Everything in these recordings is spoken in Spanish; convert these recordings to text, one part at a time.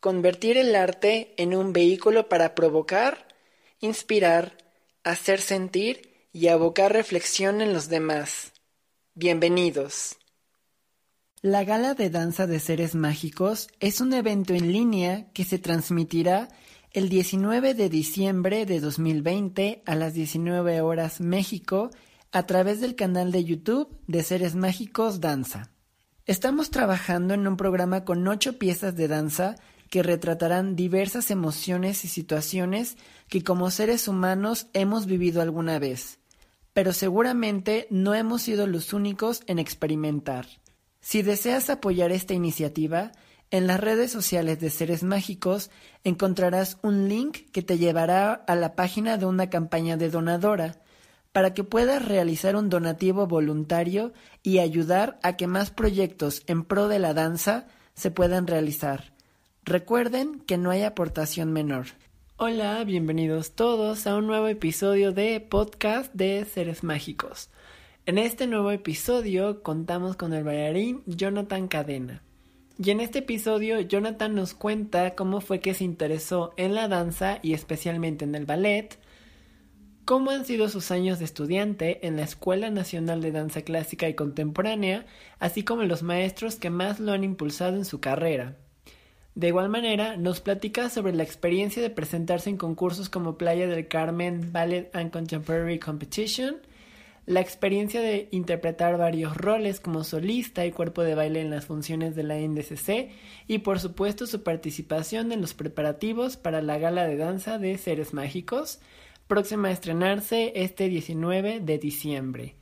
convertir el arte en un vehículo para provocar, inspirar, hacer sentir y abocar reflexión en los demás. Bienvenidos. La Gala de Danza de Seres Mágicos es un evento en línea que se transmitirá el 19 de diciembre de 2020 a las 19 horas México a través del canal de YouTube de Seres Mágicos Danza. Estamos trabajando en un programa con ocho piezas de danza que retratarán diversas emociones y situaciones que como seres humanos hemos vivido alguna vez, pero seguramente no hemos sido los únicos en experimentar. Si deseas apoyar esta iniciativa, en las redes sociales de Seres Mágicos encontrarás un link que te llevará a la página de una campaña de donadora para que puedas realizar un donativo voluntario y ayudar a que más proyectos en pro de la danza se puedan realizar. Recuerden que no hay aportación menor. Hola, bienvenidos todos a un nuevo episodio de podcast de Seres Mágicos. En este nuevo episodio contamos con el bailarín Jonathan Cadena. Y en este episodio Jonathan nos cuenta cómo fue que se interesó en la danza y especialmente en el ballet, cómo han sido sus años de estudiante en la Escuela Nacional de Danza Clásica y Contemporánea, así como los maestros que más lo han impulsado en su carrera. De igual manera, nos platica sobre la experiencia de presentarse en concursos como Playa del Carmen Ballet and Contemporary Competition, la experiencia de interpretar varios roles como solista y cuerpo de baile en las funciones de la NDCC y por supuesto su participación en los preparativos para la gala de danza de Seres Mágicos, próxima a estrenarse este 19 de diciembre.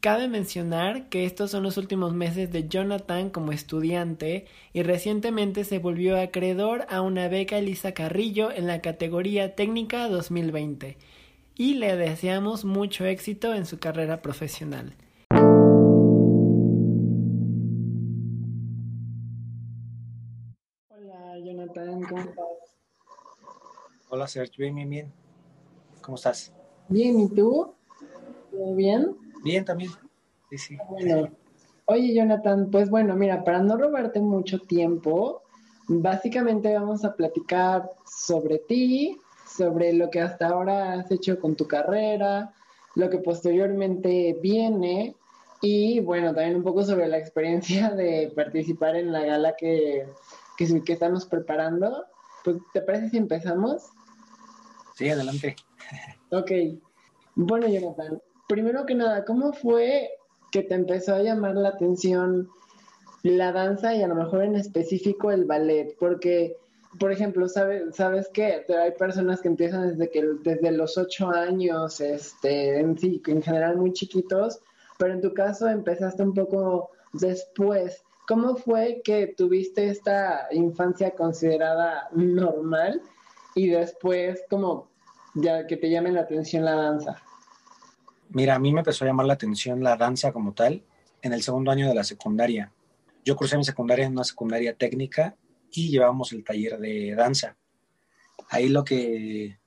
Cabe mencionar que estos son los últimos meses de Jonathan como estudiante y recientemente se volvió acreedor a una beca Elisa Carrillo en la categoría técnica 2020 y le deseamos mucho éxito en su carrera profesional. Hola Jonathan, ¿cómo estás? Hola Sergio, bien, bien, bien. ¿Cómo estás? Bien, ¿y tú? ¿Todo bien? Bien, también. Sí, sí. Bueno, oye Jonathan, pues bueno, mira, para no robarte mucho tiempo, básicamente vamos a platicar sobre ti, sobre lo que hasta ahora has hecho con tu carrera, lo que posteriormente viene y bueno, también un poco sobre la experiencia de participar en la gala que, que, que estamos preparando. Pues, ¿Te parece si empezamos? Sí, adelante. Ok. Bueno, Jonathan, primero que nada, ¿cómo fue que te empezó a llamar la atención la danza y a lo mejor en específico el ballet? Porque por ejemplo, ¿sabes, sabes que hay personas que empiezan desde que desde los ocho años, este, en sí, en general muy chiquitos, pero en tu caso empezaste un poco después. ¿Cómo fue que tuviste esta infancia considerada normal y después como ya que te llame la atención la danza? Mira, a mí me empezó a llamar la atención la danza como tal en el segundo año de la secundaria. Yo cursé mi secundaria en una secundaria técnica y llevábamos el taller de danza. Ahí lo que,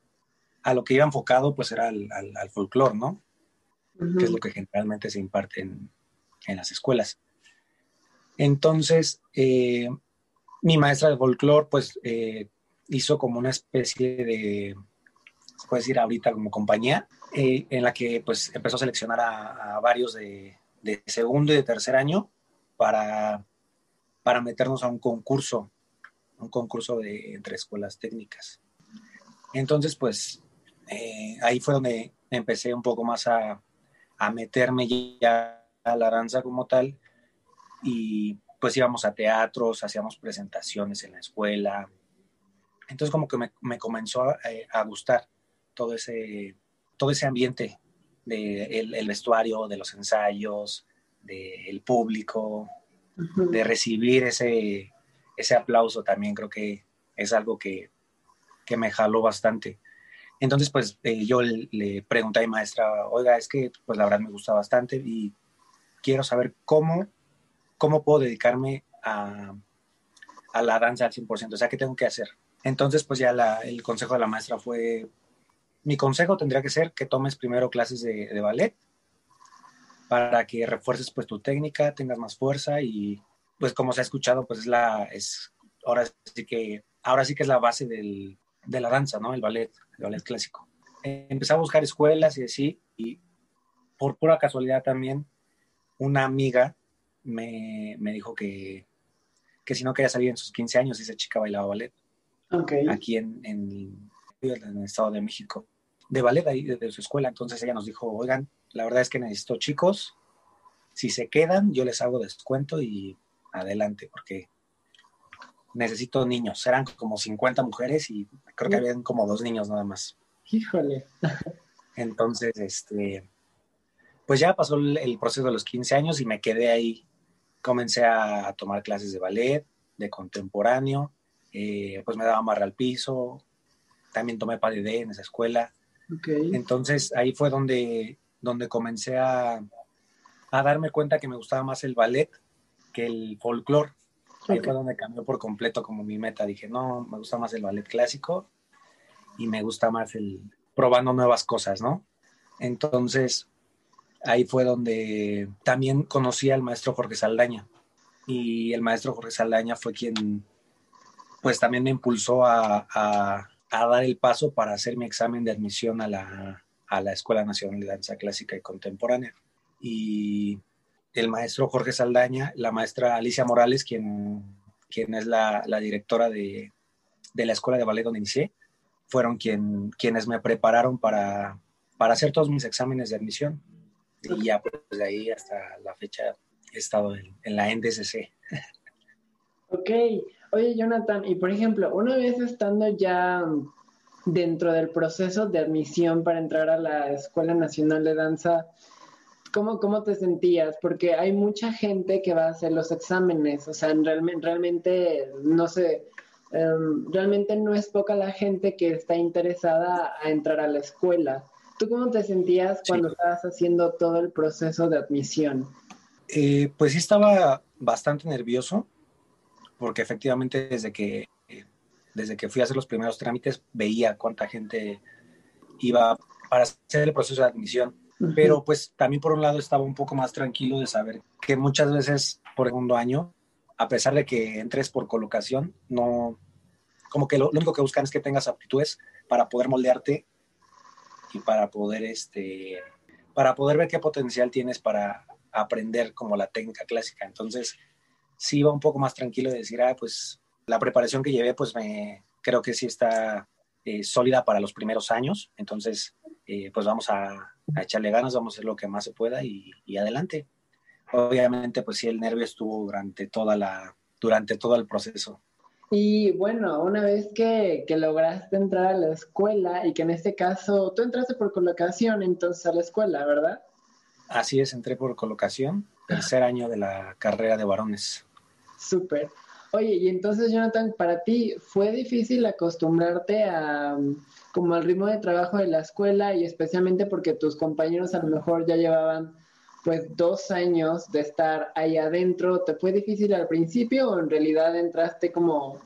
a lo que iba enfocado pues era al, al, folclore, ¿no? Que es lo que generalmente se imparte en, en las escuelas. Entonces, eh, mi maestra de folclore pues eh, hizo como una especie de, se puede decir ahorita como compañía, eh, en la que pues empezó a seleccionar a, varios de, de, segundo y de tercer año para, para meternos a un concurso un concurso de, entre escuelas técnicas. Entonces, pues eh, ahí fue donde empecé un poco más a, a, meterme ya a la danza como tal y pues íbamos a teatros, hacíamos presentaciones en la escuela. Entonces como que me, me comenzó eh, a, gustar todo ese, todo ese ambiente del de el vestuario, de los ensayos, del público, de recibir ese, ese aplauso también creo que es algo que, que me jaló bastante. Entonces, pues eh, yo le, pregunté a mi maestra, oiga, es que pues la verdad me gusta bastante y quiero saber cómo, cómo puedo dedicarme a, a la danza al 100%, o sea, ¿qué tengo que hacer? Entonces, pues ya el consejo de la maestra fue, mi consejo tendría que ser que tomes primero clases de, de ballet para que refuerces pues tu técnica, tengas más fuerza y pues como se ha escuchado, pues es la, es, ahora sí que, ahora sí que es la base del, de la danza, ¿no? El ballet, el ballet clásico. empecé a buscar escuelas y así, y por pura casualidad también, una amiga me, me dijo que, que si no quería salir en sus 15 años, esa chica bailaba ballet. Okay. Aquí en, en, en, el Estado de México. De ballet ahí, de, su escuela. Entonces ella nos dijo, oigan, la verdad es que necesito chicos. Si se quedan, yo les hago descuento y adelante, porque necesito niños. Eran como 50 mujeres y creo que habían como dos niños nada más. Híjole. Entonces, este, pues ya pasó el, proceso de los 15 años y me quedé ahí. Comencé a, tomar clases de ballet, de contemporáneo, eh, pues me daba amarre al piso, también tomé PADD en esa escuela. Entonces ahí fue donde, donde comencé a, a darme cuenta que me gustaba más el ballet que el folclore. Ahí fue donde cambió por completo como mi meta. Dije, no, me gusta más el ballet clásico y me gusta más el probando nuevas cosas, ¿no? Entonces, ahí fue donde también conocí al maestro Jorge Saldaña. Y el maestro Jorge Saldaña fue quien, pues también me impulsó a, a, dar el paso para hacer mi examen de admisión a la, a la Escuela Nacional de Danza Clásica y Contemporánea. Y el maestro Jorge Saldaña, la maestra Alicia Morales, quien, quien es la, directora de, la escuela de ballet donde inicié, fueron quien, quienes me prepararon para, para hacer todos mis exámenes de admisión. Y ya pues de ahí hasta la fecha he estado en, en la NDCC. Ok. Oye, Jonathan, y por ejemplo, una vez estando ya dentro del proceso de admisión para entrar a la Escuela Nacional de Danza, ¿Cómo, ¿Cómo te sentías? Porque hay mucha gente que va a hacer los exámenes, o sea, realmente, realmente no sé, em, realmente no es poca la gente que está interesada a entrar a la escuela. ¿Tú cómo te sentías cuando estabas haciendo todo el proceso de admisión? Eh, pues sí estaba bastante nervioso, porque efectivamente desde que, desde que fui a hacer los primeros trámites veía cuánta gente iba para hacer el proceso de admisión pero pues también por un lado estaba un poco más tranquilo de saber que muchas veces por segundo año, a pesar de que entres por colocación, no, como que lo, único que buscan es que tengas aptitudes para poder moldearte y para poder, este, para poder ver qué potencial tienes para aprender como la técnica clásica. Entonces, sí iba un poco más tranquilo de decir, ah, pues la preparación que llevé, pues me creo que sí está eh, sólida para los primeros años. Entonces, eh, pues vamos a, echarle ganas, vamos a hacer lo que más se pueda y, adelante. Obviamente, pues sí, el nervio estuvo durante, toda la, durante todo el proceso. Y bueno, una vez que, que, lograste entrar a la escuela y que en este caso tú entraste por colocación entonces a la escuela, ¿verdad? Así es, entré por colocación, tercer año de la carrera de varones. Súper. Oye, y entonces Jonathan, para ti fue difícil acostumbrarte a como al ritmo de trabajo de la escuela y especialmente porque tus compañeros a lo mejor ya llevaban pues dos años de estar ahí adentro. ¿Te fue difícil al principio o en realidad entraste como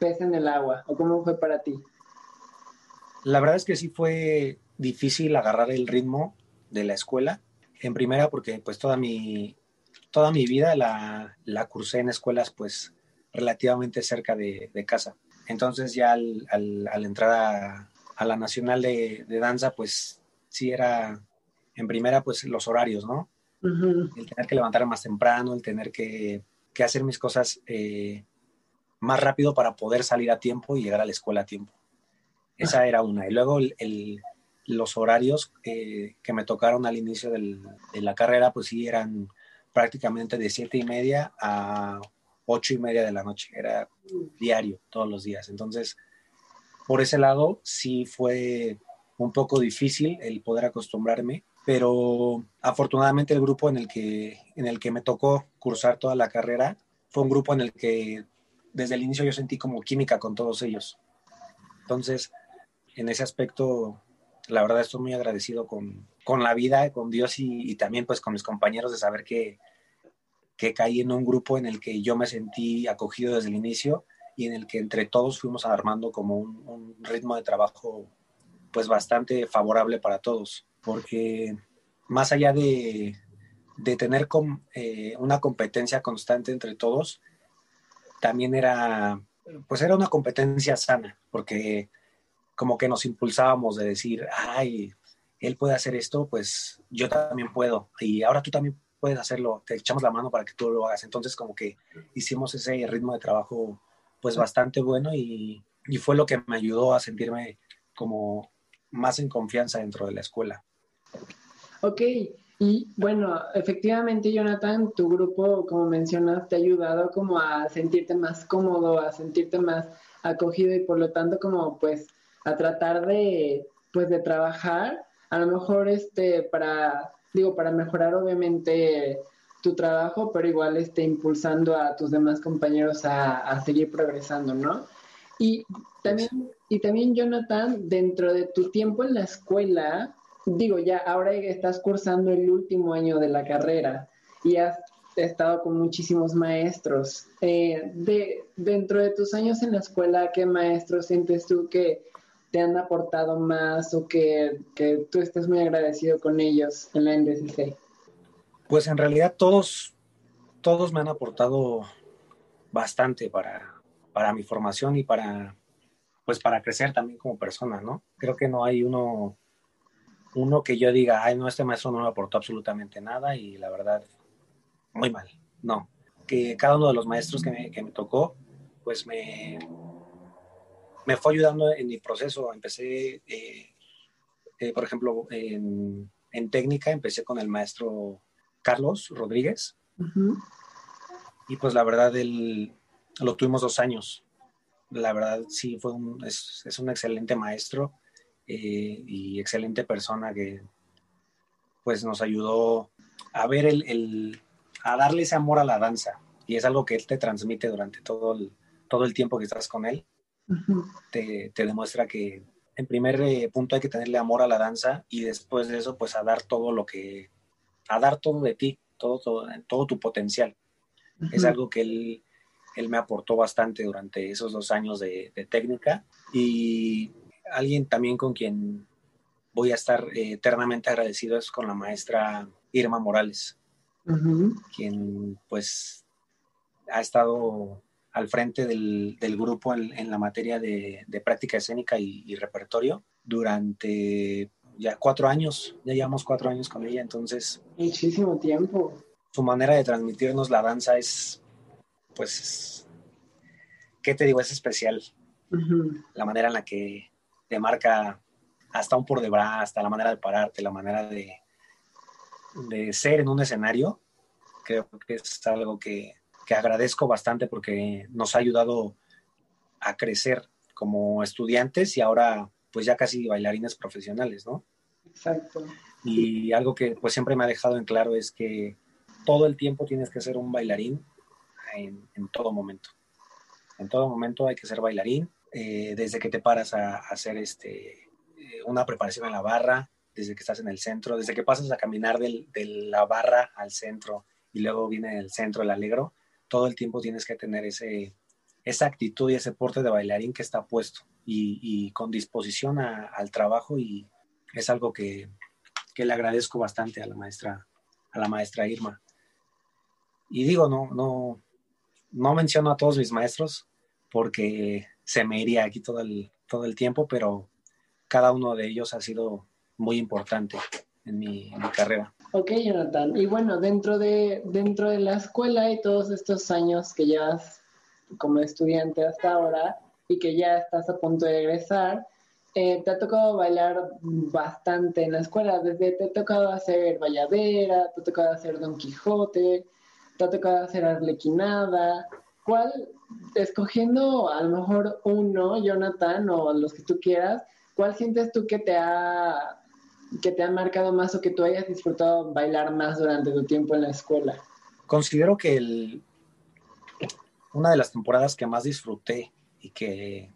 pez en el agua? ¿O cómo fue para ti? La verdad es que sí fue difícil agarrar el ritmo de la escuela. En primera porque pues toda mi, toda mi vida la, la cursé en escuelas pues relativamente cerca de, casa. Entonces ya al, al, entrar a, a, la Nacional de, Danza, pues sí era en primera pues los horarios, ¿no? El tener que levantar más temprano, el tener que, que hacer mis cosas eh, más rápido para poder salir a tiempo y llegar a la escuela a tiempo. Esa era una. Y luego el, los horarios eh, que me tocaron al inicio del, de la carrera, pues sí eran prácticamente de siete y media a ocho y media de la noche, era diario, todos los días. Entonces, por ese lado, sí fue un poco difícil el poder acostumbrarme, pero afortunadamente el grupo en el que, en el que me tocó cursar toda la carrera fue un grupo en el que desde el inicio yo sentí como química con todos ellos. Entonces, en ese aspecto, la verdad estoy muy agradecido con, con la vida, con Dios y, también pues con mis compañeros de saber que, que caí en un grupo en el que yo me sentí acogido desde el inicio y en el que entre todos fuimos armando como un, ritmo de trabajo pues bastante favorable para todos, porque más allá de, de tener eh, una competencia constante entre todos, también era, pues era una competencia sana, porque como que nos impulsábamos de decir, ay, él puede hacer esto, pues yo también puedo, y ahora tú también puedes hacerlo, te echamos la mano para que tú lo hagas. Entonces como que hicimos ese ritmo de trabajo pues bastante bueno y, y fue lo que me ayudó a sentirme como más en confianza dentro de la escuela. Ok, y bueno, efectivamente, Jonathan, tu grupo, como mencionas, te ha ayudado como a sentirte más cómodo, a sentirte más acogido y por lo tanto como pues a tratar de pues de trabajar, a lo mejor este para digo para mejorar obviamente tu trabajo, pero igual este impulsando a tus demás compañeros a, a seguir progresando, ¿no? Y también, y también Jonathan, dentro de tu tiempo en la escuela, digo, ya ahora estás cursando el último año de la carrera y has estado con muchísimos maestros. Eh, de, dentro de tus años en la escuela, ¿qué maestros sientes tú que te han aportado más o que, que tú estés muy agradecido con ellos en la NDCC? Pues en realidad todos, todos me han aportado bastante para, para mi formación y para, pues para crecer también como persona, ¿no? Creo que no hay uno uno que yo diga, ay, no, este maestro no me aportó absolutamente nada y la verdad, muy mal. No, que cada uno de los maestros que me, que me tocó, pues me, me fue ayudando en mi proceso. Empecé, eh, eh, por ejemplo, en, en, técnica, empecé con el maestro Carlos Rodríguez. Y pues la verdad, él lo tuvimos dos años. La verdad, sí, fue un, es, es un excelente maestro eh, y excelente persona que pues nos ayudó a ver el, a darle ese amor a la danza y es algo que él te transmite durante todo el, todo el tiempo que estás con él. Te, te, demuestra que en primer eh, punto hay que tenerle amor a la danza y después de eso pues a dar todo lo que, a dar todo de ti, todo, todo, todo tu potencial. Es algo que él, él me aportó bastante durante esos dos años de, de técnica y alguien también con quien voy a estar eh, eternamente agradecido es con la maestra Irma Morales, quien pues ha estado al frente del, grupo en, la materia de, práctica escénica y, repertorio durante ya cuatro años, ya llevamos cuatro años con ella, entonces... Muchísimo tiempo. Su manera de transmitirnos la danza es, pues, ¿qué te digo? Es especial. La manera en la que te marca hasta un por detrás, hasta la manera de pararte, la manera de, de ser en un escenario, creo que es algo que, que agradezco bastante porque nos ha ayudado a crecer como estudiantes y ahora pues ya casi bailarines profesionales, ¿no? Exacto. Y algo que pues siempre me ha dejado en claro es que todo el tiempo tienes que ser un bailarín en, en todo momento. En todo momento hay que ser bailarín eh, desde que te paras a, hacer este, eh, una preparación en la barra, desde que estás en el centro, desde que pasas a caminar de la barra al centro y luego viene el centro, el alegro, todo el tiempo tienes que tener ese, esa actitud y ese porte de bailarín que está puesto y, con disposición al trabajo y es algo que, que, le agradezco bastante a la maestra, a la maestra Irma. Y digo, no, no, no menciono a todos mis maestros porque se me iría aquí todo el, todo el tiempo, pero cada uno de ellos ha sido muy importante en mi, carrera. Ok, Jonathan. Y bueno, dentro de, dentro de la escuela y todos estos años que llevas como estudiante hasta ahora y que ya estás a punto de egresar, eh, te ha tocado bailar bastante en la escuela. Desde te ha tocado hacer valladera, te ha tocado hacer Don Quijote, te ha tocado hacer arlequinada. ¿Cuál escogiendo a lo mejor uno, Jonathan, o los que tú quieras, ¿cuál sientes tú que te ha que te ha marcado más o que tú hayas disfrutado bailar más durante tu tiempo en la escuela? Considero que el, una de las temporadas que más disfruté y que,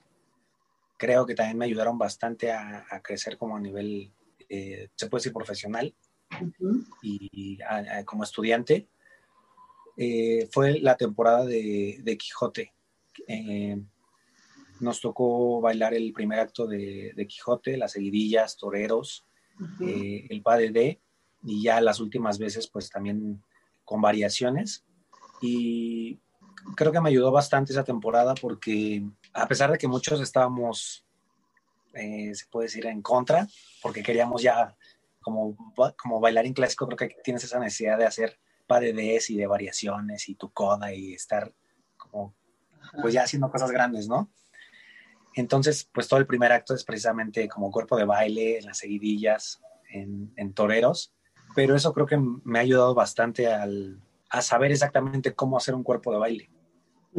creo que también me ayudaron bastante a, crecer como a nivel, eh, se puede decir, profesional y, como estudiante, eh, fue la temporada de, Quijote. Eh, nos tocó bailar el primer acto de, Quijote, las seguidillas, toreros, el PADD y ya las últimas veces pues también con variaciones. Y creo que me ayudó bastante esa temporada porque a pesar de que muchos estábamos, eh, se puede decir, en contra, porque queríamos ya, como, como bailarín clásico, creo que tienes esa necesidad de hacer paredes y de variaciones y tu coda y estar como, pues ya haciendo cosas grandes, ¿no? Entonces, pues todo el primer acto es precisamente como cuerpo de baile, en las seguidillas, en, en toreros, pero eso creo que me ha ayudado bastante al, a saber exactamente cómo hacer un cuerpo de baile.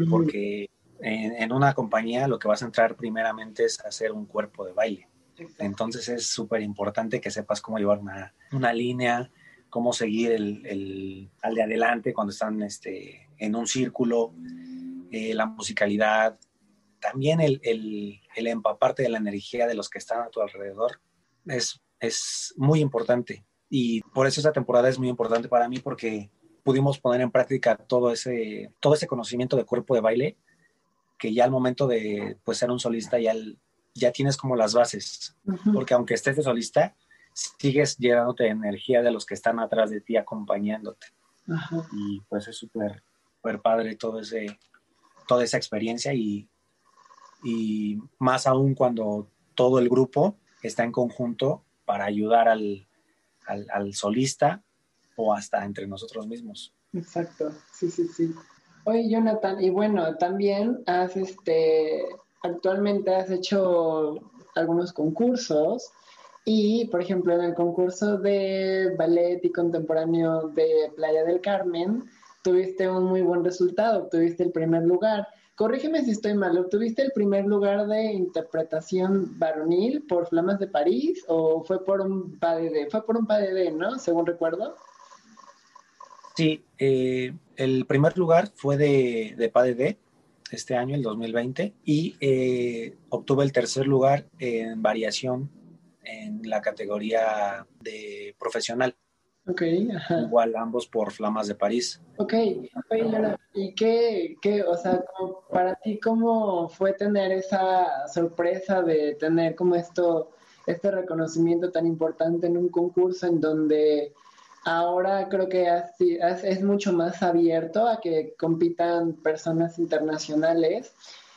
Porque en, una compañía lo que vas a entrar primeramente es hacer un cuerpo de baile. Entonces es súper importante que sepas cómo llevar una, una línea, cómo seguir el, el, al de adelante cuando están este, en un círculo, eh, la musicalidad, también el, el, el, empaparte de la energía de los que están a tu alrededor es, es muy importante. Y por eso esta temporada es muy importante para mí porque pudimos poner en práctica todo ese, todo ese conocimiento de cuerpo de baile, que ya al momento de pues, ser un solista ya, ya tienes como las bases, porque aunque estés de solista, sigues llenándote de energía de los que están atrás de ti acompañándote. Y pues es súper padre todo ese, toda esa experiencia y, y más aún cuando todo el grupo está en conjunto para ayudar al, al, solista o hasta entre nosotros mismos. Exacto, sí, sí, sí. Oye, Jonathan, y bueno, también has, este, actualmente has hecho algunos concursos y, por ejemplo, en el concurso de ballet y contemporáneo de Playa del Carmen, tuviste un muy buen resultado, tuviste el primer lugar. Corrígeme si estoy mal, ¿obtuviste el primer lugar de interpretación varonil por Flamas de París o fue por un PADD? Fue por un PADD, ¿no? Según recuerdo. Sí, eh, el primer lugar fue de, de PADD este año, el 2020, y eh, obtuve el tercer lugar en variación en la categoría de profesional. Ok, ajá. Igual ambos por Flamas de París. Ok, ¿y qué, qué, o sea, para ti, cómo fue tener esa sorpresa de tener como esto, este reconocimiento tan importante en un concurso en donde ahora creo que es mucho más abierto a que compitan personas internacionales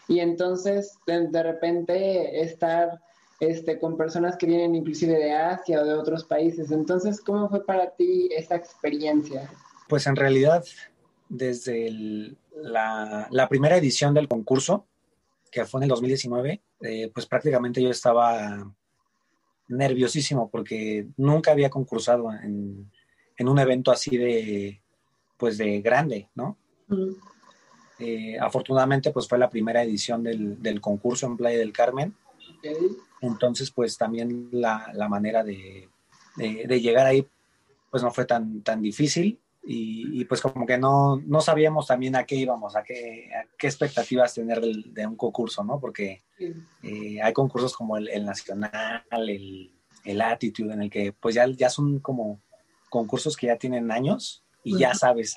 y entonces de, repente estar este, con personas que vienen inclusive de Asia o de otros países. Entonces, ¿cómo fue para ti esta experiencia? Pues en realidad, desde la, primera edición del concurso, que fue en el 2019, eh, pues prácticamente yo estaba nerviosísimo porque nunca había concursado en, en un evento así de, pues de grande, ¿no? Eh, afortunadamente, pues fue la primera edición del, concurso en Playa del Carmen. Entonces, pues también la, manera de, llegar ahí, pues no fue tan, tan difícil. Y, pues como que no, no sabíamos también a qué íbamos, a qué, qué expectativas tener de, un concurso, ¿no? Porque eh, hay concursos como el, Nacional, el, el Attitude, en el que pues ya, ya son como concursos que ya tienen años y ya sabes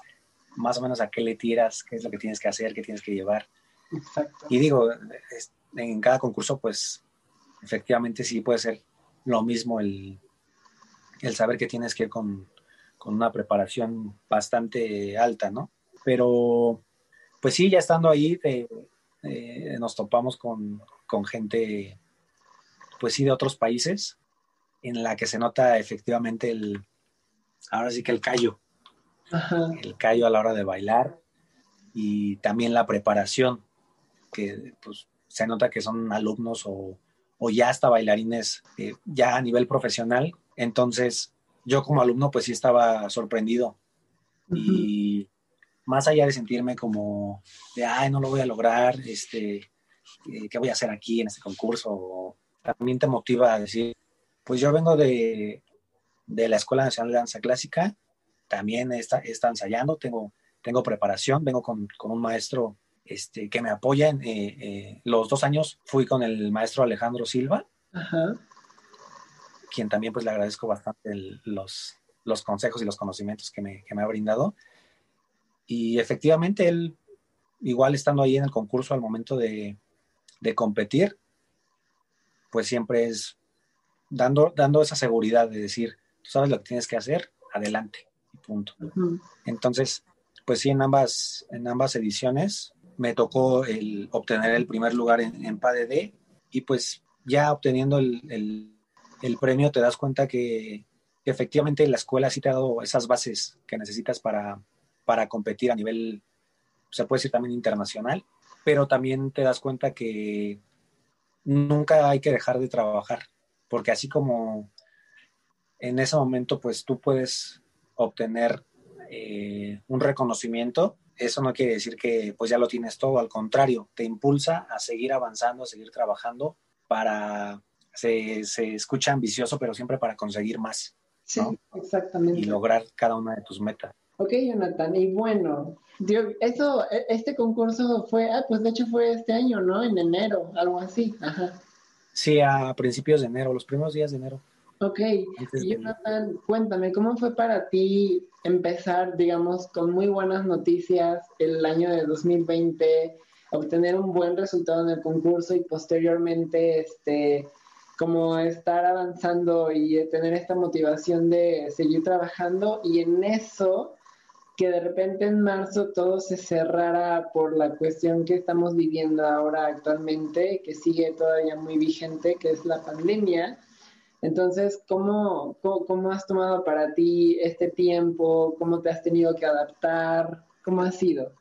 más o menos a qué le tiras, qué es lo que tienes que hacer, qué tienes que llevar. Y digo, en cada concurso, pues efectivamente sí puede ser lo mismo el, el saber que tienes que ir con, con, una preparación bastante alta, ¿no? Pero, pues sí, ya estando ahí, nos topamos con, con gente, pues sí, de otros países, en la que se nota efectivamente el, ahora sí que el callo. El callo a la hora de bailar y también la preparación, que pues se nota que son alumnos o, ya hasta bailarines eh, ya a nivel profesional. Entonces, yo como alumno pues sí estaba sorprendido. Y más allá de sentirme como de, ay, no lo voy a lograr, este, eh, ¿qué voy a hacer aquí en este concurso? También te motiva a decir, pues yo vengo de, de la Escuela Nacional de Danza Clásica. También está, está ensayando, tengo, tengo preparación, vengo con, con un maestro este, que me apoyan. Eh, eh, los dos años fui con el maestro Alejandro Silva, quien también pues le agradezco bastante los, los consejos y los conocimientos que me, que me ha brindado. Y efectivamente él, igual estando ahí en el concurso al momento de, de competir, pues siempre es dando, dando esa seguridad de decir, tú sabes lo que tienes que hacer, adelante, y punto. Entonces, pues sí, en ambas, en ambas ediciones me tocó el obtener el primer lugar en, en PADD y pues ya obteniendo el, el, premio te das cuenta que, efectivamente la escuela sí te ha dado esas bases que necesitas para, para competir a nivel, se puede decir también internacional, pero también te das cuenta que nunca hay que dejar de trabajar, porque así como en ese momento pues tú puedes obtener eh, un reconocimiento, eso no quiere decir que pues ya lo tienes todo, al contrario, te impulsa a seguir avanzando, a seguir trabajando para, se, se escucha ambicioso, pero siempre para conseguir más. Sí, exactamente. Y lograr cada una de tus metas. Ok, Jonathan, y bueno, eso, e, este concurso fue, ah, pues de hecho fue este año, ¿no? En enero, algo así, ajá. Sí, a principios de enero, los primeros días de enero. Ok, Jonathan, cuéntame, ¿cómo fue para ti empezar, digamos, con muy buenas noticias el año de 2020, obtener un buen resultado en el concurso y posteriormente, este, como estar avanzando y tener esta motivación de seguir trabajando y en eso que de repente en marzo todo se cerrara por la cuestión que estamos viviendo ahora actualmente, que sigue todavía muy vigente, que es la pandemia. Entonces, ¿cómo, cómo, has tomado para ti este tiempo? ¿Cómo te has tenido que adaptar? ¿Cómo ha sido?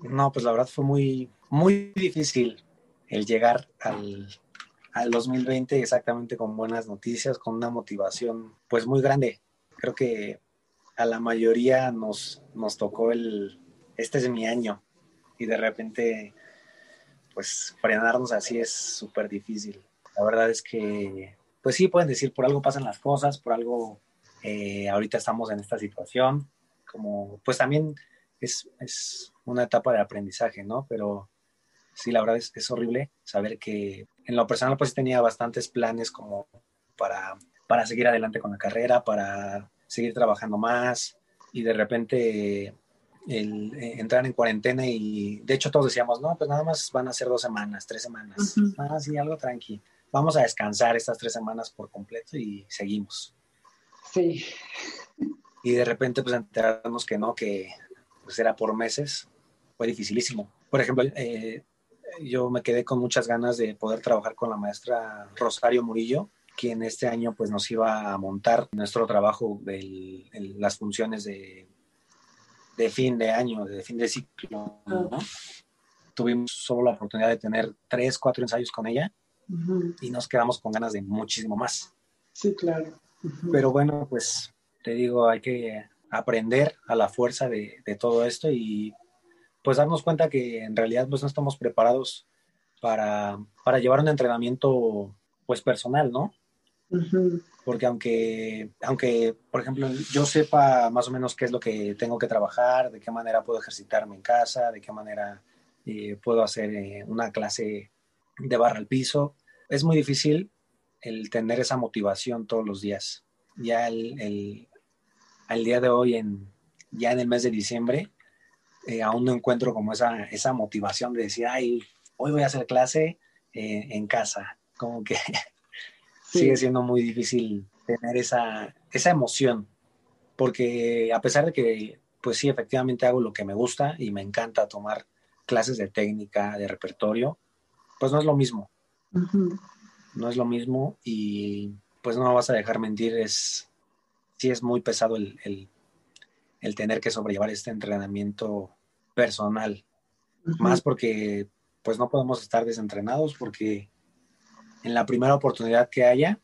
No, pues la verdad fue muy, muy difícil el llegar al, al 2020 exactamente con buenas noticias, con una motivación pues muy grande. Creo que a la mayoría nos, nos tocó el, este es mi año y de repente pues frenarnos así es súper difícil. La verdad es que pues sí, pueden decir, por algo pasan las cosas, por algo eh, ahorita estamos en esta situación, como pues también es, es, una etapa de aprendizaje, ¿no? Pero sí, la verdad es, es horrible saber que en lo personal pues tenía bastantes planes como para, para seguir adelante con la carrera, para seguir trabajando más y de repente el, eh, entrar en cuarentena y de hecho todos decíamos, no, pues nada más van a ser dos semanas, tres semanas, uh sí, algo tranqui vamos a descansar estas tres semanas por completo y seguimos. Sí. Y de repente, pues enterarnos que no, que pues era por meses, fue dificilísimo. Por ejemplo, eh, yo me quedé con muchas ganas de poder trabajar con la maestra Rosario Murillo, quien este año pues nos iba a montar nuestro trabajo de las funciones de, de, fin de año, de fin de ciclo. Tuvimos solo la oportunidad de tener tres, cuatro ensayos con ella y nos quedamos con ganas de muchísimo más. Sí, claro. Pero bueno, pues te digo, hay que aprender a la fuerza de, todo esto y pues darnos cuenta que en realidad pues no estamos preparados para, para llevar un entrenamiento pues personal, ¿no? Porque aunque, aunque, por ejemplo, yo sepa más o menos qué es lo que tengo que trabajar, de qué manera puedo ejercitarme en casa, de qué manera eh, puedo hacer eh, una clase de barra al piso. Es muy difícil el tener esa motivación todos los días. Ya el, el al día de hoy, en, ya en el mes de diciembre, eh, aún no encuentro como esa, esa motivación de decir, ay, hoy voy a hacer clase eh, en casa. Como que sigue siendo muy difícil tener esa, esa emoción, porque a pesar de que, pues sí, efectivamente hago lo que me gusta y me encanta tomar clases de técnica, de repertorio, pues no es lo mismo. No es lo mismo y pues no me vas a dejar mentir, es, sí es muy pesado el, el, tener que sobrellevar este entrenamiento personal. Más porque pues no podemos estar desentrenados porque en la primera oportunidad que haya,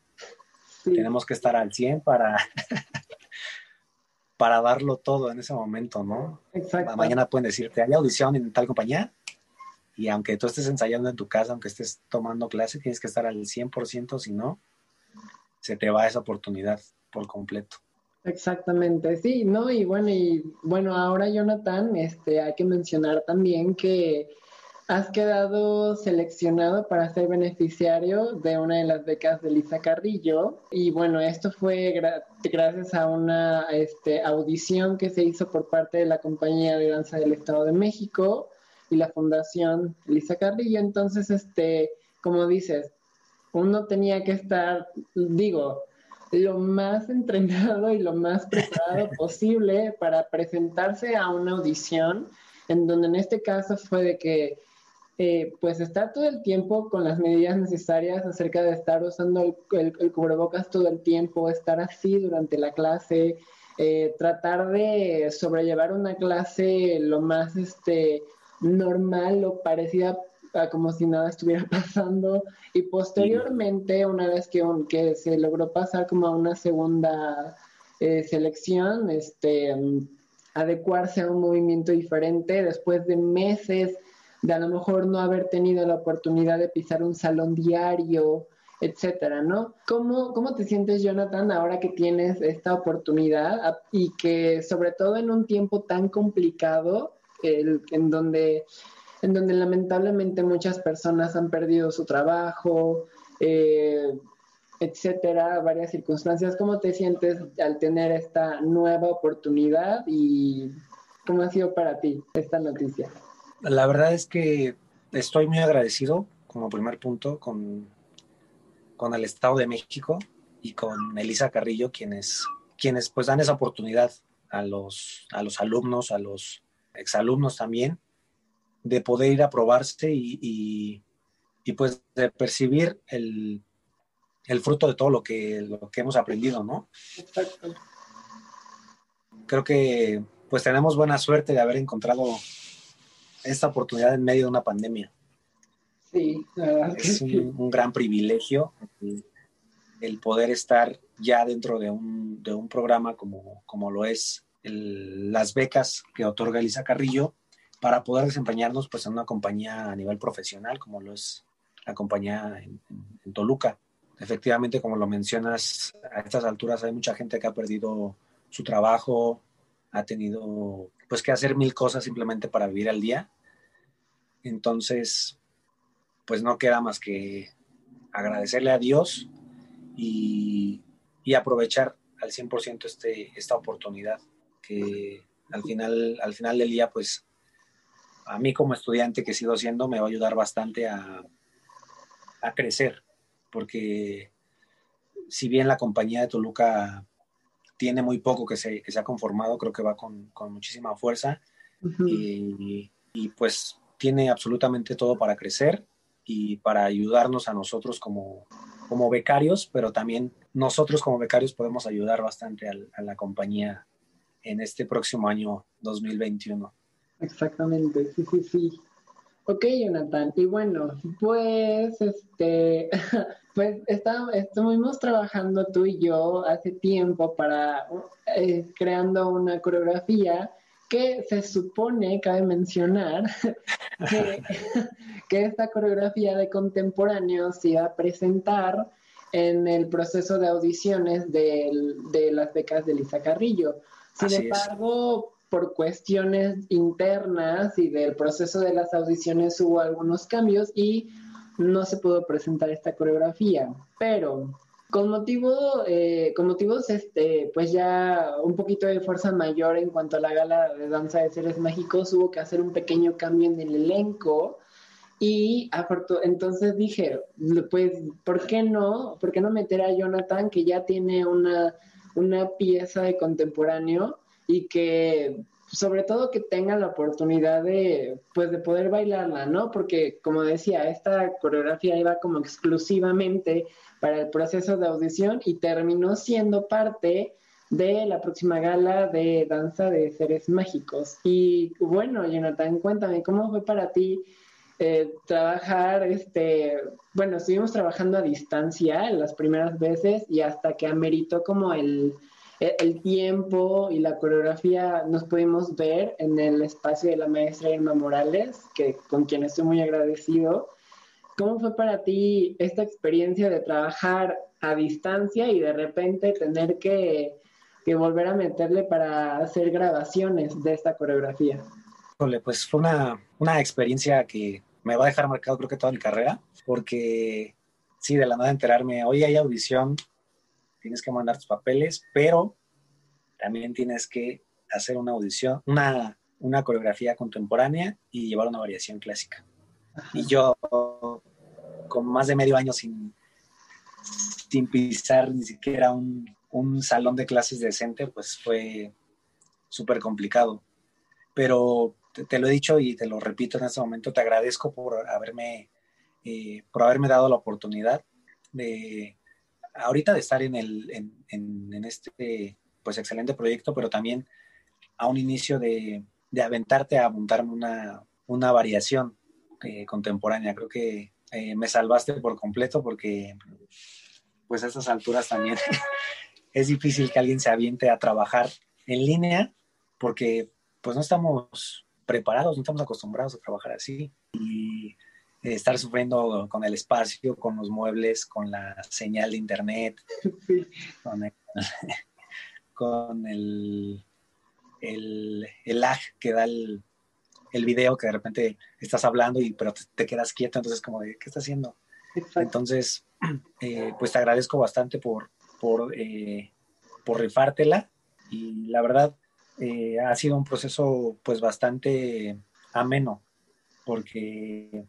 tenemos que estar al 100 para, para darlo todo en ese momento, ¿no? Exacto. Mañana pueden decirte, hay audición en tal compañía, y aunque tú estés ensayando en tu casa, aunque estés tomando clase, tienes que estar al 100%, si no, se te va esa oportunidad por completo. Exactamente, sí, ¿no? Y bueno, y bueno, ahora Jonathan, este, hay que mencionar también que has quedado seleccionado para ser beneficiario de una de las becas de Lisa Carrillo. Y bueno, esto fue gracias a una este, audición que se hizo por parte de la Compañía de Danza del Estado de México y la Fundación Lisa Carrillo. Entonces, este, como dices, uno tenía que estar, digo, lo más entrenado y lo más preparado posible para presentarse a una audición, en donde en este caso fue de que eh, pues estar todo el tiempo con las medidas necesarias acerca de estar usando el, cubrebocas todo el tiempo, estar así durante la clase, eh, tratar de sobrellevar una clase lo más este, normal o parecida a como si nada estuviera pasando y posteriormente una vez que, se logró pasar como a una segunda eh, selección, este, adecuarse a un movimiento diferente después de meses de a lo mejor no haber tenido la oportunidad de pisar un salón diario, etcétera, ¿no? ¿Cómo, ¿Cómo te sientes, Jonathan, ahora que tienes esta oportunidad y que sobre todo en un tiempo tan complicado, en, donde, en donde lamentablemente muchas personas han perdido su trabajo, eh, etcétera, varias circunstancias, ¿cómo te sientes al tener esta nueva oportunidad y cómo ha sido para ti esta noticia? La verdad es que estoy muy agradecido, como primer punto, con, con el Estado de México y con Elisa Carrillo, quienes, quienes pues dan esa oportunidad a los, a los alumnos, a los exalumnos también, de poder ir a probarse y, y, pues de percibir el, el, fruto de todo lo que, lo que hemos aprendido, ¿no? Exacto. Creo que pues tenemos buena suerte de haber encontrado esta oportunidad en medio de una pandemia. Sí, es un, gran privilegio el, poder estar ya dentro de un, de un programa como, como lo es las becas que otorga Elisa Carrillo para poder desempeñarnos pues en una compañía a nivel profesional como lo es la compañía en, en Toluca. Efectivamente, como lo mencionas, a estas alturas hay mucha gente que ha perdido su trabajo, ha tenido pues que hacer mil cosas simplemente para vivir al día. Entonces, pues no queda más que agradecerle a Dios y, aprovechar al 100% este, esta oportunidad que al final, al final del día, pues a mí como estudiante que sigo siendo me va a ayudar bastante a, crecer, porque si bien la compañía de Toluca tiene muy poco que se, ha conformado, creo que va con, muchísima fuerza. y, pues tiene absolutamente todo para crecer y para ayudarnos a nosotros como, como becarios, pero también nosotros como becarios podemos ayudar bastante a, la compañía en este próximo año 2021. Exactamente, sí, sí, sí. Ok, Jonathan. Y bueno, pues, este, pues estuvimos trabajando tú y yo hace tiempo para eh, creando una coreografía que se supone, cabe mencionar, que, que esta coreografía de contemporáneos se iba a presentar en el proceso de audiciones de, de las becas de Lisa Carrillo. Sin embargo, por cuestiones internas y del proceso de las audiciones hubo algunos cambios y no se pudo presentar esta coreografía. Pero con motivo, eh, con motivos, este, pues ya un poquito de fuerza mayor en cuanto a la gala de danza de seres mágicos, hubo que hacer un pequeño cambio en el elenco. Y entonces dije, pues, ¿por qué no? ¿Por qué no meter a Jonathan, que ya tiene una, una pieza de contemporáneo? y que sobre todo que tengan la oportunidad de, pues, de poder bailarla, ¿no? Porque, como decía, esta coreografía iba como exclusivamente para el proceso de audición y terminó siendo parte de la próxima gala de danza de seres mágicos. Y bueno, Jonathan, cuéntame, ¿cómo fue para ti eh, trabajar, este, bueno, estuvimos trabajando a distancia las primeras veces y hasta que ameritó como el el tiempo y la coreografía nos pudimos ver en el espacio de la maestra Irma Morales, que, con quien estoy muy agradecido. ¿Cómo fue para ti esta experiencia de trabajar a distancia y de repente tener que, volver a meterle para hacer grabaciones de esta coreografía? Pues fue una, experiencia que me va a dejar marcado creo que toda mi carrera, porque sí, de la nada enterarme, hoy hay audición, tienes que mandar tus papeles, pero también tienes que hacer una audición, una, una coreografía contemporánea y llevar una variación clásica. Y yo, con más de medio año sin, sin pisar ni siquiera un, un salón de clases decente, pues fue súper complicado. Pero te, lo he dicho y te lo repito en este momento, te agradezco por haberme, eh, por haberme dado la oportunidad de ahorita de estar en, el, en, este pues excelente proyecto, pero también a un inicio de, de aventarte a montarme una, una variación eh, contemporánea. Creo que eh, me salvaste por completo porque pues a estas alturas también es difícil que alguien se aviente a trabajar en línea porque pues no estamos preparados, no estamos acostumbrados a trabajar así. Y eh, estar sufriendo con el espacio, con los muebles, con la señal de internet, con, el, el, el, lag que da el, el, video, que de repente estás hablando y pero te, quedas quieto, entonces como de, ¿qué estás haciendo? Entonces, eh, pues te agradezco bastante por, por, eh, por rifártela y la verdad, eh, ha sido un proceso pues bastante ameno, porque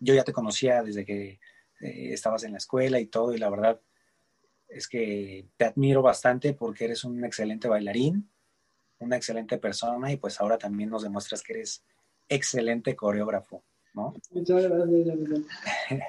yo ya te conocía desde que eh, estabas en la escuela y todo, y la verdad es que te admiro bastante porque eres un excelente bailarín, una excelente persona y pues ahora también nos demuestras que eres excelente coreógrafo, ¿no? Muchas gracias.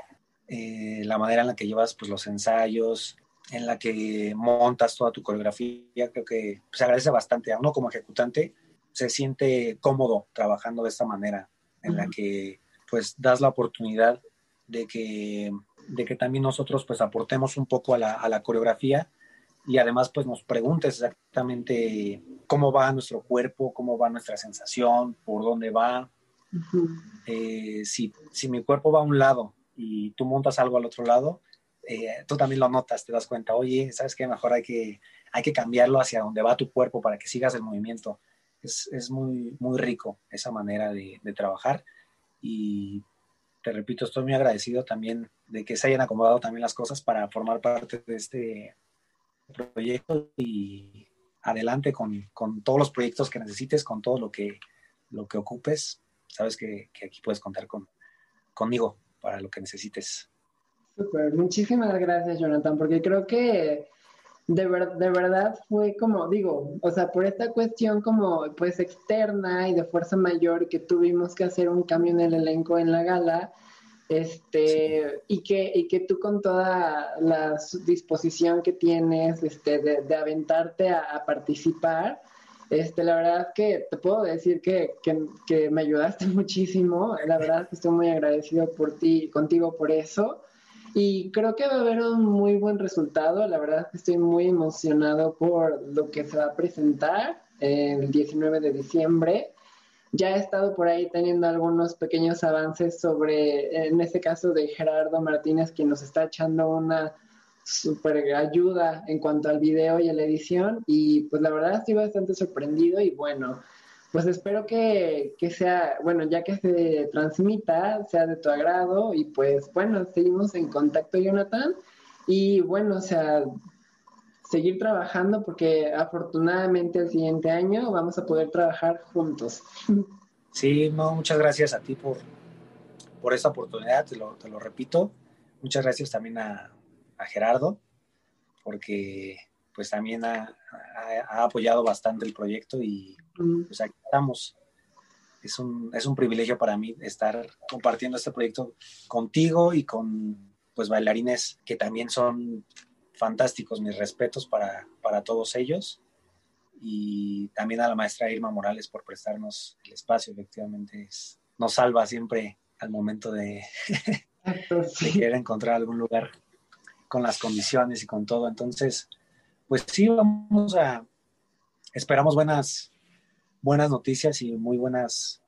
eh, la manera en la que llevas pues los ensayos, en la que montas toda tu coreografía, creo que se agradece bastante. A uno como ejecutante se siente cómodo trabajando de esta manera, en la que pues das la oportunidad de que, de que también nosotros pues aportemos un poco a la, a la coreografía y además pues nos preguntes exactamente cómo va nuestro cuerpo, cómo va nuestra sensación, por dónde va. eh, si, si mi cuerpo va a un lado y tú montas algo al otro lado, eh, tú también lo notas, te das cuenta, oye, ¿sabes qué? Mejor hay que, hay que cambiarlo hacia donde va tu cuerpo para que sigas el movimiento. Es, es muy, muy rico esa manera de, de, trabajar y te repito, estoy muy agradecido también de que se hayan acomodado también las cosas para formar parte de este proyecto y adelante con, con todos los proyectos que necesites, con todo lo que, lo que ocupes. Sabes que, que aquí puedes contar con, conmigo para lo que necesites. Super, muchísimas gracias Jonathan, porque creo que de, ver, de verdad fue como, digo, o sea, por esta cuestión como pues externa y de fuerza mayor que tuvimos que hacer un cambio en el elenco en la gala, este, sí. y, que, y que tú con toda la disposición que tienes este, de, de aventarte a, a, participar, este, la verdad que te puedo decir que, que, que me ayudaste muchísimo, la verdad que estoy muy agradecido por ti, contigo por eso. Y creo que va a haber un muy buen resultado. La verdad estoy muy emocionado por lo que se va a presentar el 19 de diciembre. Ya he estado por ahí teniendo algunos pequeños avances sobre, en este caso de Gerardo Martínez, quien nos está echando una super ayuda en cuanto al video y a la edición. Y pues la verdad estoy bastante sorprendido y bueno, pues espero que, que, sea, bueno, ya que se transmita, sea de tu agrado y pues bueno, seguimos en contacto, Jonathan. Y bueno, o sea, seguir trabajando porque afortunadamente el siguiente año vamos a poder trabajar juntos. Sí, no, muchas gracias a ti por, por esta oportunidad, te lo, te lo repito. Muchas gracias también a, a Gerardo, porque pues también ha, ha, ha, apoyado bastante el proyecto y pues aquí estamos. Es un, es un privilegio para mí estar compartiendo este proyecto contigo y con pues bailarines que también son fantásticos, mis respetos para, para todos ellos. Y también a la maestra Irma Morales por prestarnos el espacio, efectivamente es, nos salva siempre al momento de, de querer encontrar algún lugar con las condiciones y con todo. Entonces, pues sí, vamos a, esperamos buenas, buenas noticias y muy buenas,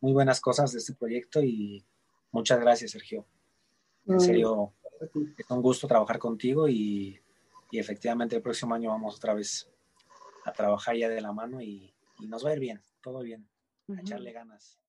muy buenas cosas de este proyecto y muchas gracias, Sergio. En serio, es un gusto trabajar contigo y, y efectivamente el próximo año vamos otra vez a trabajar ya de la mano y, y, nos va a ir bien, todo bien, a echarle ganas.